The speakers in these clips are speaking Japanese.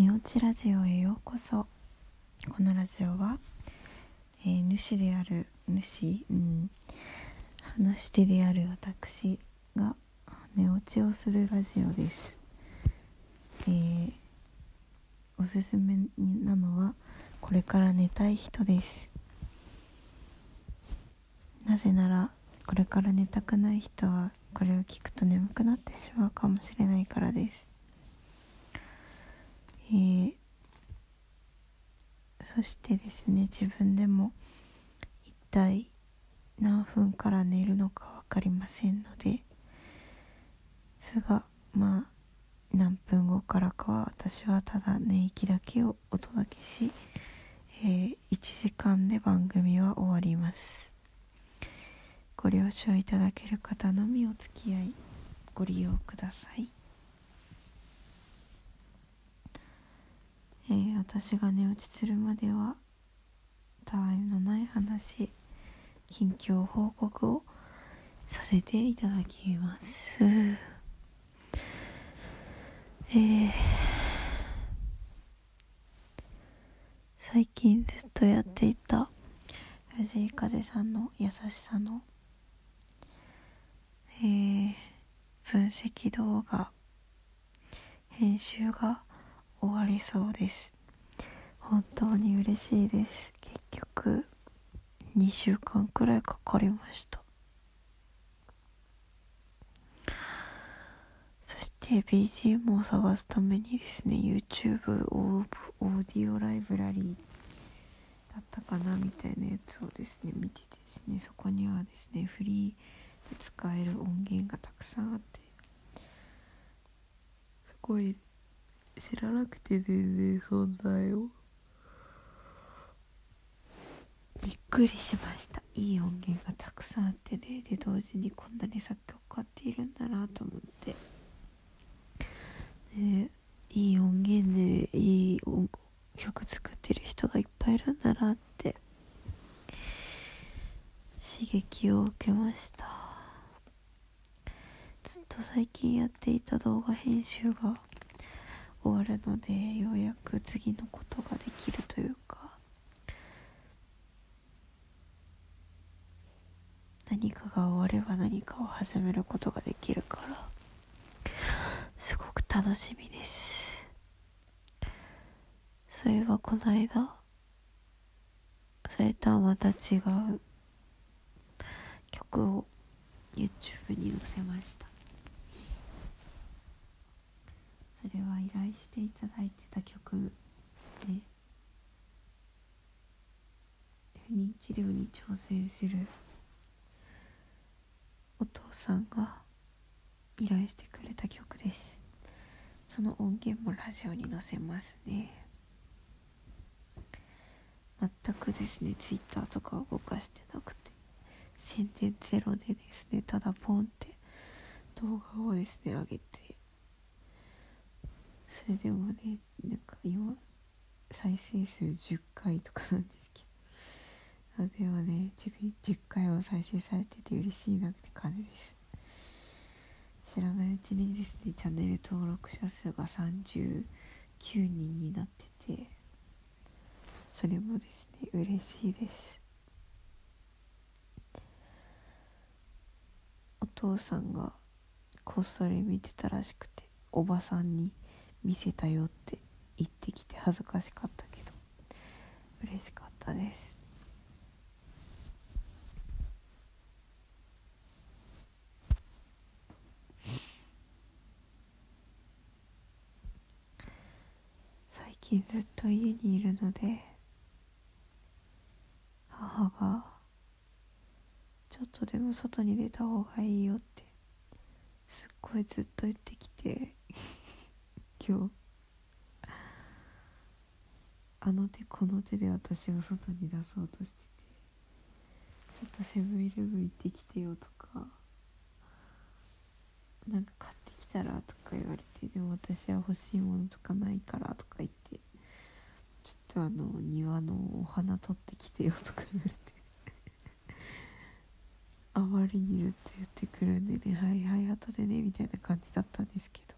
寝落ちラジオへようこそ。このラジオは、えー主である主、うん、話し手である私が寝落ちをするラジオです、えーおすすめなのはこれから寝たい人です。なぜならこれから寝たくない人はこれを聞くと眠くなってしまうかもしれないからです。えーそしてですね自分でも一体何分から寝るのか分かりませんのですがまあ何分後からかは私はただ寝息だけをお届けし、えー1時間で番組は終わります。ご了承いただける方のみお付き合いご利用ください。えー私が寝落ちするまではたわいのない話近況報告をさせていただきます。えー最近ずっとやっていた藤井風さんの優しさのえー分析動画編集が終わりそうです。本当に嬉しいです。結局2週間くらいかかりました。そして BGM を探すためにですね YouTube オーオーディオライブラリーだったかなみたいなやつをですね見ててですねそこにはですねフリーで使える音源がたくさんあってすごい知らなくて全然存在をびっくりしました。いい音源がたくさんあってねで同時にこんなに作曲家っているんだなと思って。でいい音源でいい音曲作ってる人がいっぱいいるんだなって刺激を受けました。ずっと最近やっていた動画編集が終わるのでようやく次のことができるというか。何かが終われば何かを始めることができるから。すごく楽しみです。そういえばこの間それとはまた違う曲を YouTube に載せました。それは依頼していただいてた曲で不妊治療に挑戦するお父さんが依頼してくれた曲です。その音源もラジオに載せますね。全くですねツイッターとか動かしてなくて。宣伝ゼロでですねただポンって動画をですね上げてそれでもねなんか今再生数10回とかなんですけど。でもね 10, 10回も再生されてて嬉しいなって感じです。知らないうちにですねチャンネル登録者数が39人になっててそれもですね嬉しいです。お父さんがこっそり見てたらしくておばさんに見せたよって言ってきて恥ずかしかったけど嬉しかったです。最近ずっと家にいるので母がちょっとでも外に出た方がいいよってすっごいずっと言ってきて今日あの手この手で私を外に出そうとしててちょっとセブンイレブン行ってきてよとかなんか買ってきたらとか言われてでも私は欲しいものとかないからとか言ってちょっとあの庭のお花取ってきてよとか言われてあまりにずっと言ってくるんでねはいはい後でねみたいな感じだったんですけど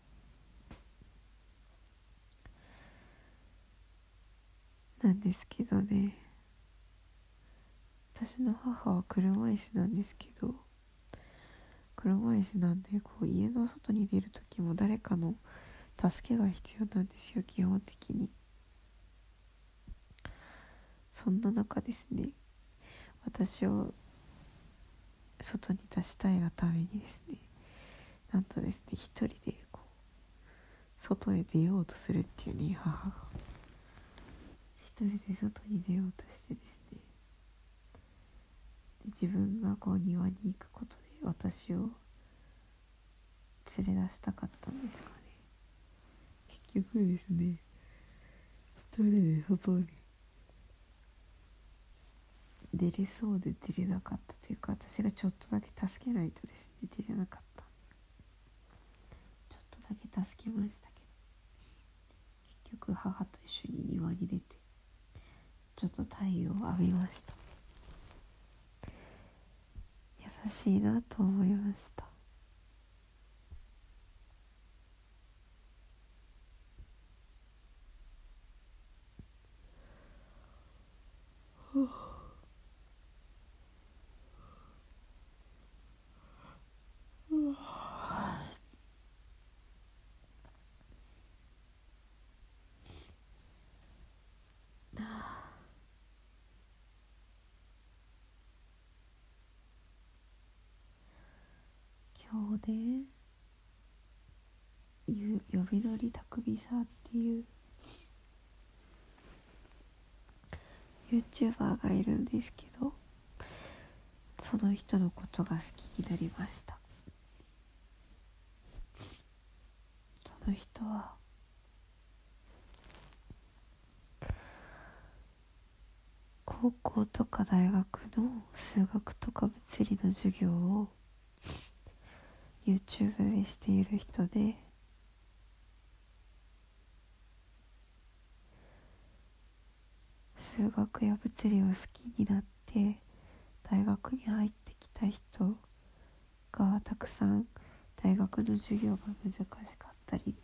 なんですけどね。私の母は車椅子なんですけど車椅子なんでこう家の外に出る時も誰かの助けが必要なんですよ基本的に。そんな中ですね私を外に出したいがためにですねなんとですね一人でこう外へ出ようとするっていうね母が。一人で外に出ようとしてですねで自分がこう庭に行くことで私を連れ出したかったんですかね。結局ですね一人で外に。出れそうで出れなかったというか私がちょっとだけ助けないとですね出れなかった。ちょっとだけ助けましたけど結局母と一緒に庭に出てちょっと太陽を浴びました。優しいなと思いました。ふ でゆ呼びどりたくびさっていう。YouTuber がいるんですけどその人のことが好きになりました。その人は高校とか大学の数学とか物理の授業を YouTube でしている人で数学や物理を好きになって大学に入ってきた人がたくさん大学の授業が難しかったり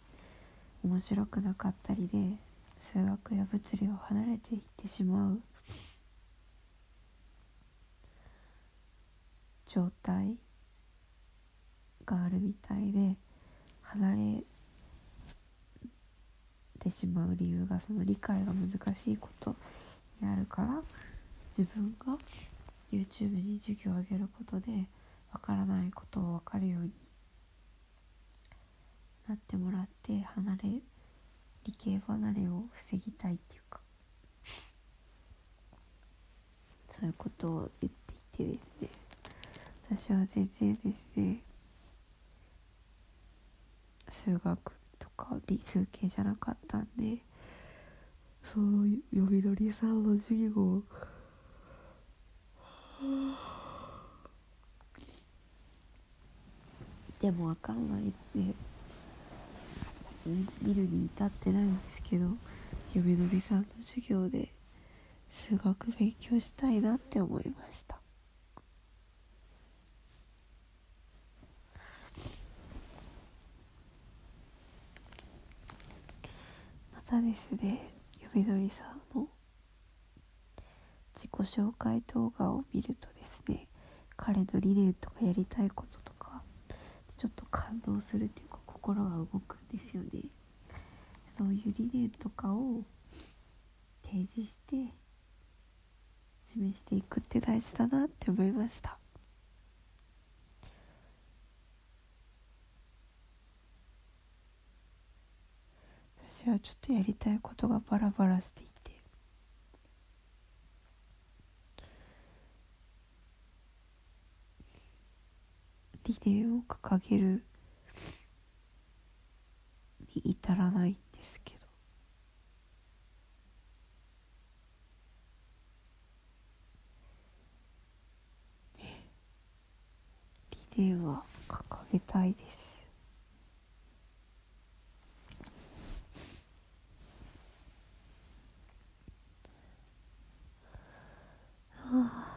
面白くなかったりで数学や物理を離れていってしまう状態。があるみたいで離れてしまう理由がその理解が難しいことにあるから自分が YouTube に授業を上げることでわからないことを分かるようになってもらって離れ理系離れを防ぎたいっていうかそういうことを言っていてですね。私は全然ですね数学とか理数系じゃなかったんでその呼びどりさんの授業でもわかんないって見るに至ってないんですけど呼びどりさんの授業で数学勉強したいなって思いました。またですね呼びどりさんの自己紹介動画を見るとですね彼の理念とかやりたいこととかちょっと感動するっていうか心が動くんですよね。そういう理念とかを提示して示していくって大事だなって思いました。私はちょっとやりたいことがバラバラしていて。理念を掲げるに至らないんですけど。理念は掲げたいです。は